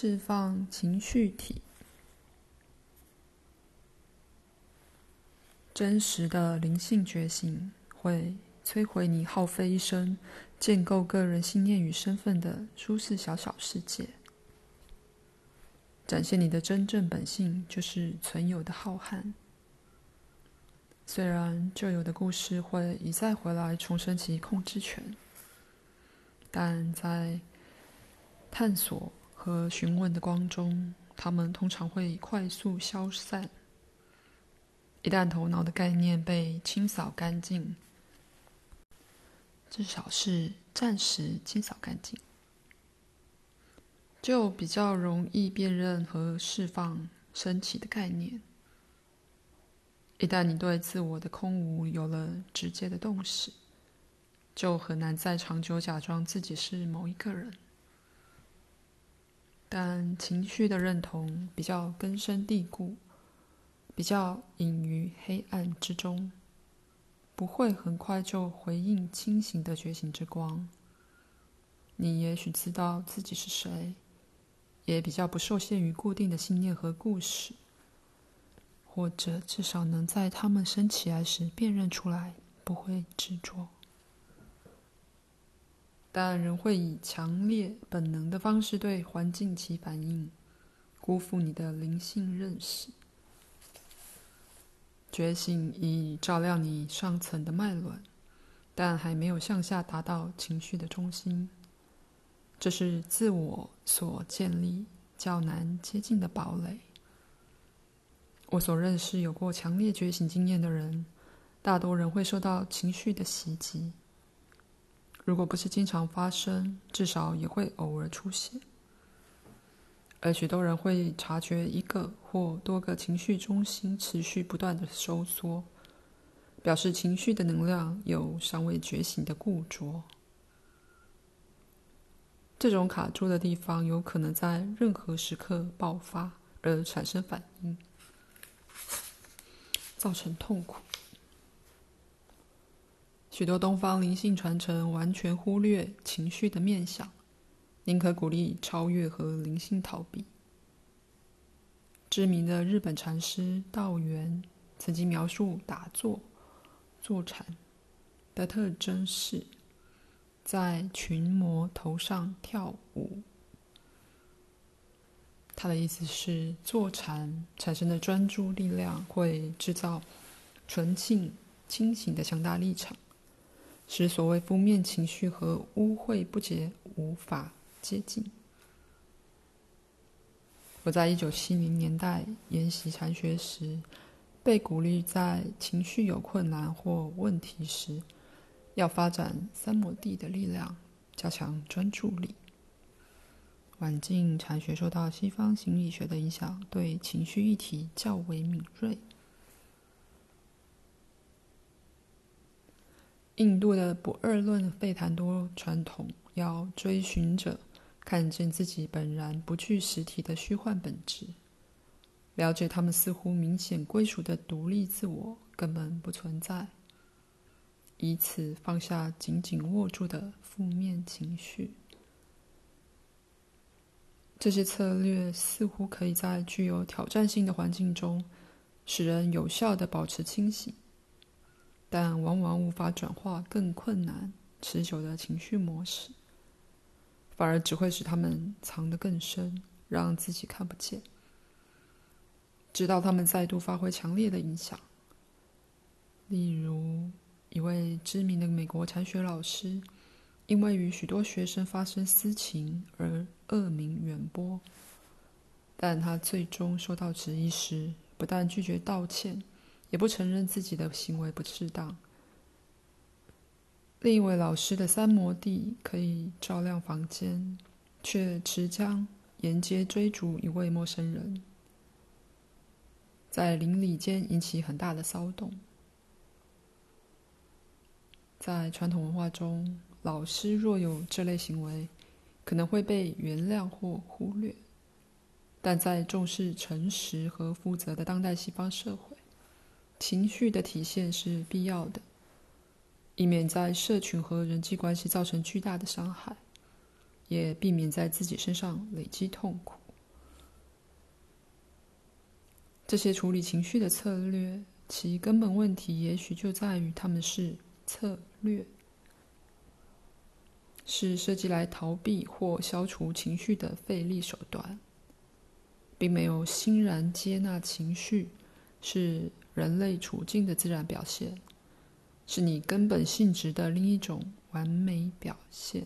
释放情绪体。真实的灵性觉醒会摧毁你耗费一生建构个人信念与身份的舒适小小世界。展现你的真正本性，就是存有的浩瀚。虽然旧有的故事会一再回来重申其控制权，但在探索和询问的光中，它们通常会快速消散。一旦头脑的概念被清扫干净，至少是暂时清扫干净。就比较容易辨认和释放升起的概念。一旦你对自我的空无有了直接的洞悉，就很难再长久假装自己是某一个人。但情绪的认同比较根深蒂固，比较隐于黑暗之中，不会很快就回应清醒的觉醒之光。你也许知道自己是谁。也比较不受限于固定的信念和故事，或者至少能在他们升起来时辨认出来，不会执着。但人会以强烈本能的方式对环境起反应，辜负你的灵性认识。觉醒已照亮你上层的脉轮，但还没有向下达到情绪的中心。这是自我所建立较难接近的堡垒。我所认识有过强烈觉醒经验的人，大多人会受到情绪的袭击。如果不是经常发生，至少也会偶尔出现。而许多人会察觉一个或多个情绪中心持续不断的收缩，表示情绪的能量有尚未觉醒的固着。这种卡住的地方有可能在任何时刻爆发而产生反应，造成痛苦。许多东方灵性传承完全忽略情绪的面向，宁可鼓励超越和灵性逃避。知名的日本禅师道元曾经描述打坐、坐禅的特征是。在群魔头上跳舞。他的意思是，坐禅产生的专注力量会制造纯净、清醒的强大立场，使所谓负面情绪和污秽不洁无法接近。我在一九七零年代研习禅学时，被鼓励在情绪有困难或问题时，要发展三摩地的力量，加强专注力。晚近禅学受到西方心理学的影响，对情绪议题较为敏锐。印度的不二论费檀多传统要追寻者看见自己本然不具实体的虚幻本质，了解他们似乎明显归属的独立自我根本不存在。以此放下紧紧握住的负面情绪。这些策略似乎可以在具有挑战性的环境中使人有效地保持清醒，但往往无法转化更困难、持久的情绪模式，反而只会使他们藏得更深，让自己看不见，直到他们再度发挥强烈的影响。例如，一位知名的美国禅学老师，因为与许多学生发生私情而恶名远播，但他最终受到质疑时，不但拒绝道歉，也不承认自己的行为不适当。另一位老师的三摩地可以照亮房间，却持枪沿街追逐一位陌生人，在邻里间引起很大的骚动。在传统文化中，老师若有这类行为，可能会被原谅或忽略；但在重视诚实和负责的当代西方社会，情绪的体现是必要的，以免在社群和人际关系造成巨大的伤害，也避免在自己身上累积痛苦。这些处理情绪的策略，其根本问题也许就在于他们是策略，是设计来逃避或消除情绪的费力手段，并没有欣然接纳情绪是人类处境的自然表现，是你根本性质的另一种完美表现。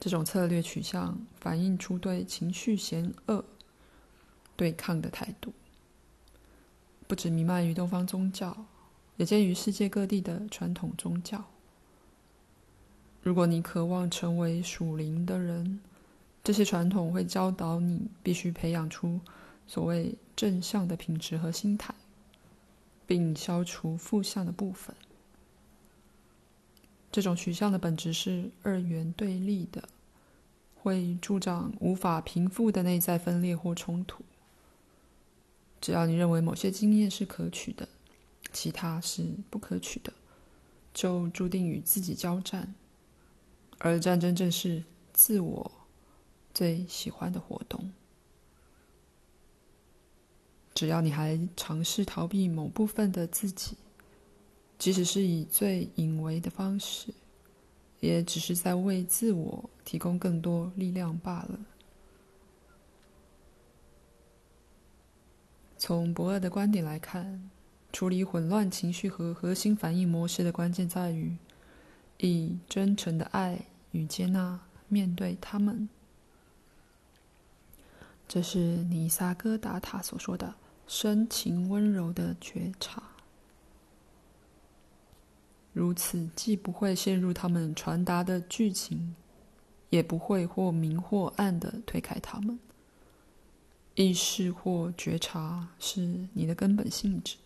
这种策略取向反映出对情绪嫌恶对抗的态度，不只弥漫于东方宗教，也见于世界各地的传统宗教。如果你渴望成为属灵的人，这些传统会教导你必须培养出所谓正向的品质和心态，并消除负向的部分。这种取向的本质是二元对立的，会助长无法平复的内在分裂或冲突。只要你认为某些经验是可取的，其他是不可取的，就注定与自己交战，而战争正是自我最喜欢的活动。只要你还尝试逃避某部分的自己，即使是以最隐微的方式，也只是在为自我提供更多力量罢了。从博尔的观点来看，处理混乱情绪和核心反应模式的关键在于以真诚的爱与接纳面对他们。这是尼萨戈达塔所说的深情温柔的觉察。如此，既不会陷入他们传达的剧情，也不会或明或暗的推开他们。意识或觉察是你的根本性质，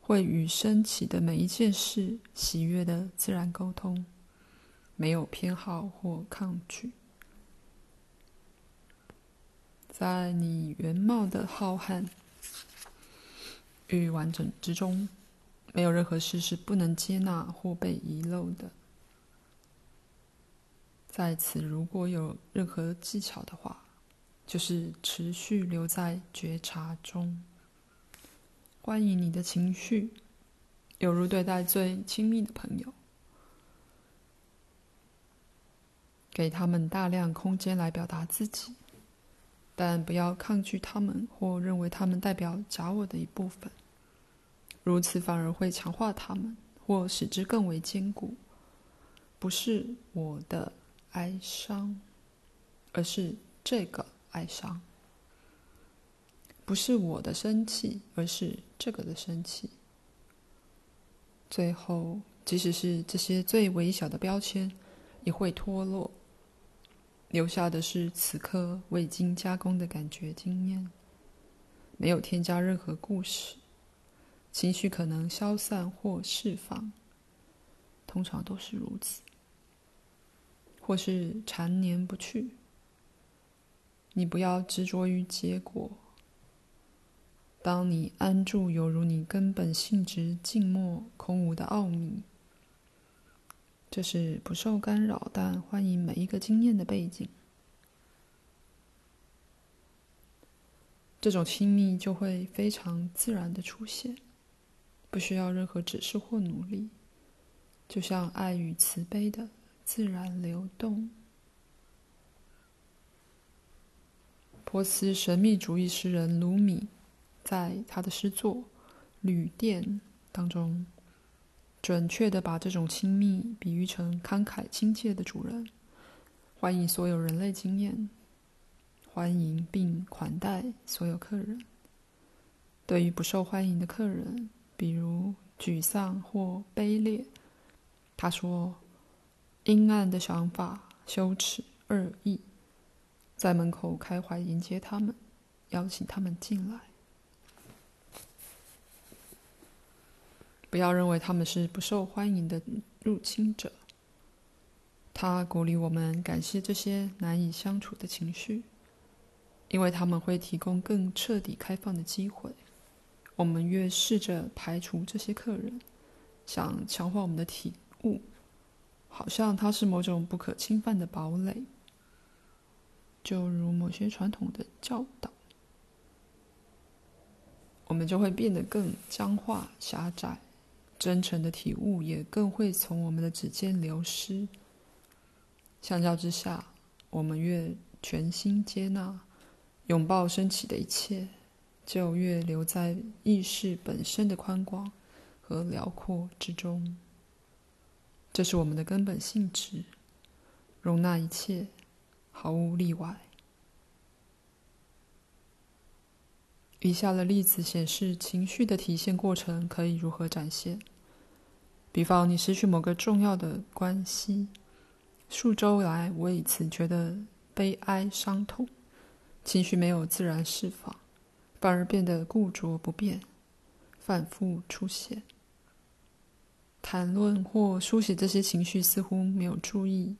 会与升起的每一件事喜悦的自然沟通，没有偏好或抗拒。在你原貌的浩瀚与完整之中，没有任何事是不能接纳或被遗漏的。在此，如果有任何技巧的话，就是持续留在觉察中，欢迎你的情绪，犹如对待最亲密的朋友，给他们大量空间来表达自己，但不要抗拒他们或认为他们代表假我的一部分，如此反而会强化他们或使之更为坚固。不是我的哀伤，而是这个。哀伤，不是我的生气，而是这个的生气。最后，即使是这些最微小的标签，也会脱落，留下的是此刻未经加工的感觉经验，没有添加任何故事。情绪可能消散或释放，通常都是如此，或是缠绵不去。你不要执着于结果。当你安住，犹如你根本性质静默空无的奥秘，这是不受干扰但欢迎每一个经验的背景。这种亲密就会非常自然的出现，不需要任何指示或努力，就像爱与慈悲的自然流动。波斯神秘主义诗人鲁米，在他的诗作《旅店》当中，准确地把这种亲密比喻成慷慨亲切的主人，欢迎所有人类经验，欢迎并款待所有客人。对于不受欢迎的客人，比如沮丧或卑劣，他说：“阴暗的想法、羞耻、恶意。”在门口开怀迎接他们，邀请他们进来。不要认为他们是不受欢迎的入侵者。他鼓励我们感谢这些难以相处的情绪，因为他们会提供更彻底开放的机会。我们越试着排除这些客人，想强化我们的体悟，好像它是某种不可侵犯的堡垒。就如某些传统的教导，我们就会变得更僵化、狭窄，真诚的体悟也更会从我们的指尖流失。相较之下，我们越全心接纳、拥抱升起的一切，就越留在意识本身的宽广和辽阔之中。这是我们的根本性质，容纳一切，毫无例外。以下的例子显示情绪的体现过程可以如何展现。比方，你失去某个重要的关系。数周来，我为此觉得悲哀、伤痛，情绪没有自然释放，反而变得固着不变，反复出现。谈论或书写这些情绪，似乎没有注意，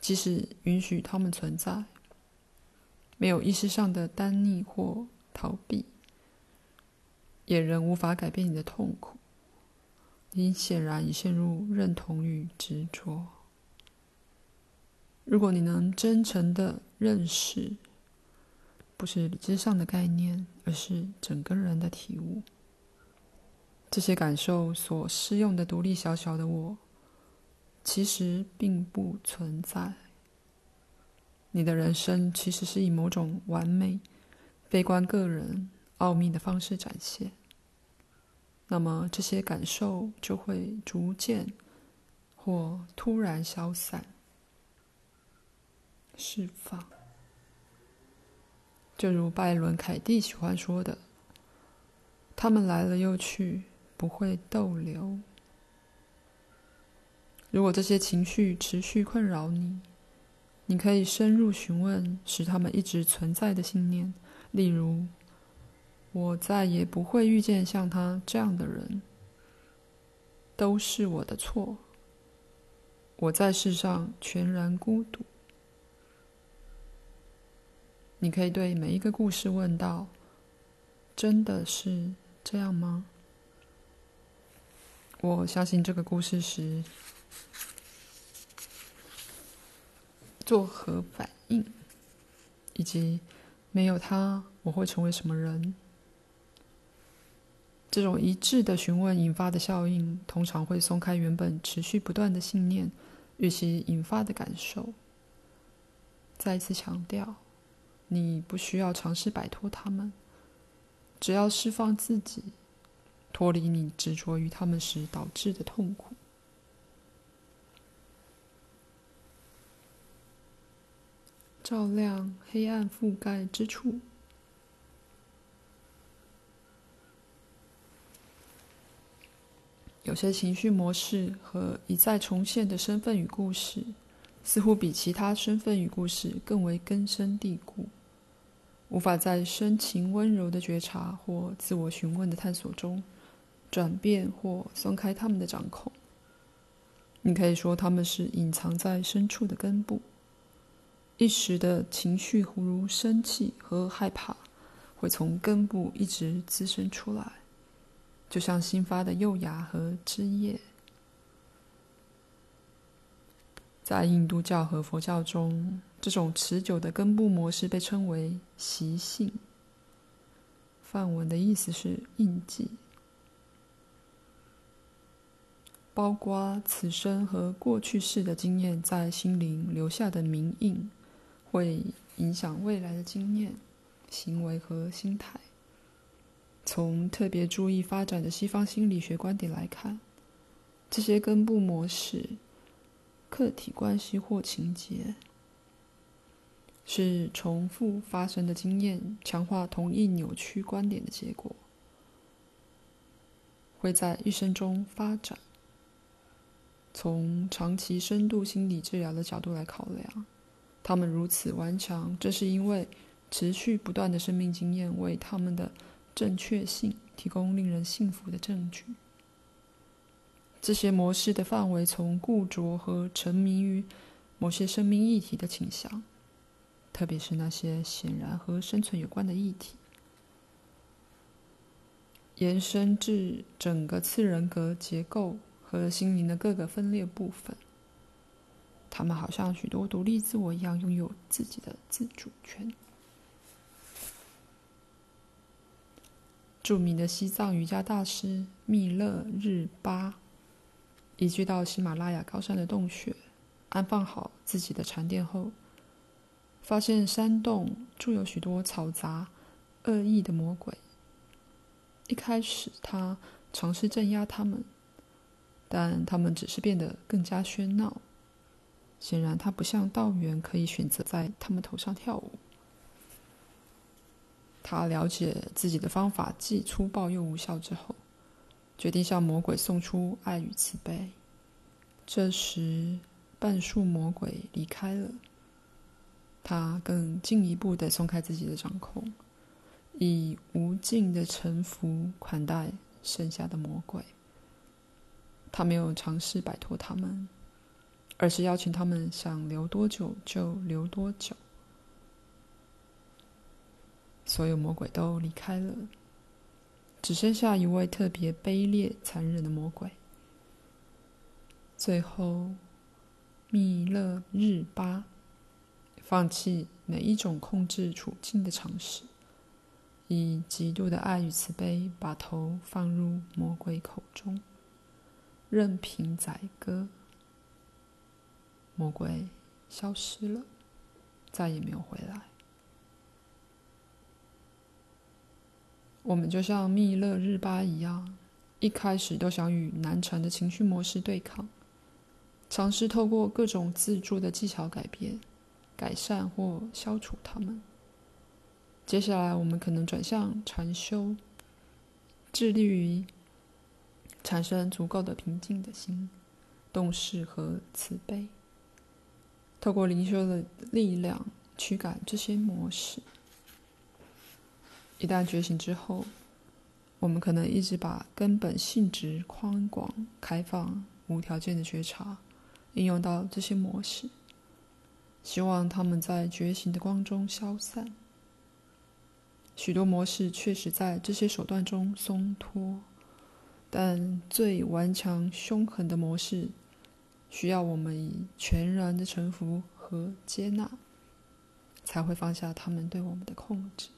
即使允许他们存在，没有意识上的单逆或逃避，也仍无法改变你的痛苦。你显然已陷入认同与执着。如果你能真诚的认识，不是理智上的概念，而是整个人的体悟，这些感受所适用的独立小小的我，其实并不存在。你的人生其实是以某种完美、悲观个人、奥秘的方式展现。那么这些感受就会逐渐或突然消散。释放，就如拜伦·凯蒂喜欢说的：“他们来了又去，不会逗留。”如果这些情绪持续困扰你，你可以深入询问使他们一直存在的信念，例如：“我再也不会遇见像他这样的人，都是我的错。我在世上全然孤独。”你可以对每一个故事问道：“真的是这样吗？”我相信这个故事时作何反应，以及没有他我会成为什么人？这种一致的询问引发的效应，通常会松开原本持续不断的信念与其引发的感受。再一次强调。你不需要尝试摆脱他们，只要释放自己，脱离你执着于他们时导致的痛苦。照亮黑暗覆盖之处。有些情绪模式和一再重现的身份与故事，似乎比其他身份与故事更为根深蒂固。无法在深情温柔的觉察或自我询问的探索中转变或松开他们的掌控。你可以说他们是隐藏在深处的根部。一时的情绪，忽如生气和害怕，会从根部一直滋生出来，就像新发的幼芽和枝叶。在印度教和佛教中，这种持久的根部模式被称为习性。梵文的意思是印记，包括此生和过去世的经验在心灵留下的名印，会影响未来的经验、行为和心态。从特别注意发展的西方心理学观点来看，这些根部模式。客体关系或情节，是重复发生的经验强化同一扭曲观点的结果，会在一生中发展。从长期深度心理治疗的角度来考量，他们如此顽强，这是因为持续不断的生命经验为他们的正确性提供令人信服的证据。这些模式的范围从固着和沉迷于某些生命议题的倾向，特别是那些显然和生存有关的议题，延伸至整个次人格结构和心灵的各个分裂部分。他们好像许多独立自我一样，拥有自己的自主权。著名的西藏瑜伽大师密勒日巴，移居到喜马拉雅高山的洞穴，安放好自己的禅殿后，发现山洞住有许多嘈杂、恶意的魔鬼。一开始，他尝试镇压他们，但他们只是变得更加喧闹。显然，他不像道元可以选择在他们头上跳舞。他了解自己的方法既粗暴又无效之后，决定向魔鬼送出爱与慈悲。这时，半数魔鬼离开了。他更进一步的松开自己的掌控，以无尽的臣服款待剩下的魔鬼。他没有尝试摆脱他们，而是邀请他们想留多久就留多久。所有魔鬼都离开了，只剩下一位特别卑劣、残忍的魔鬼。最后，密勒日巴。放弃每一种控制处境的尝试，以极度的爱与慈悲，把头放入魔鬼口中，任凭宰割。魔鬼消失了，再也没有回来。我们就像密勒日巴一样，一开始都想与难缠的情绪模式对抗，尝试透过各种自助的技巧改变。改善或消除它们。接下来，我们可能转向禅修，致力于产生足够的平静的心、动识和慈悲。透过灵修的力量驱赶这些模式。一旦觉醒之后，我们可能一直把根本性质宽广、开放、无条件的觉察应用到这些模式。希望他们在觉醒的光中消散。许多模式确实在这些手段中松脱，但最顽强、凶狠的模式，需要我们以全然的臣服和接纳，才会放下他们对我们的控制。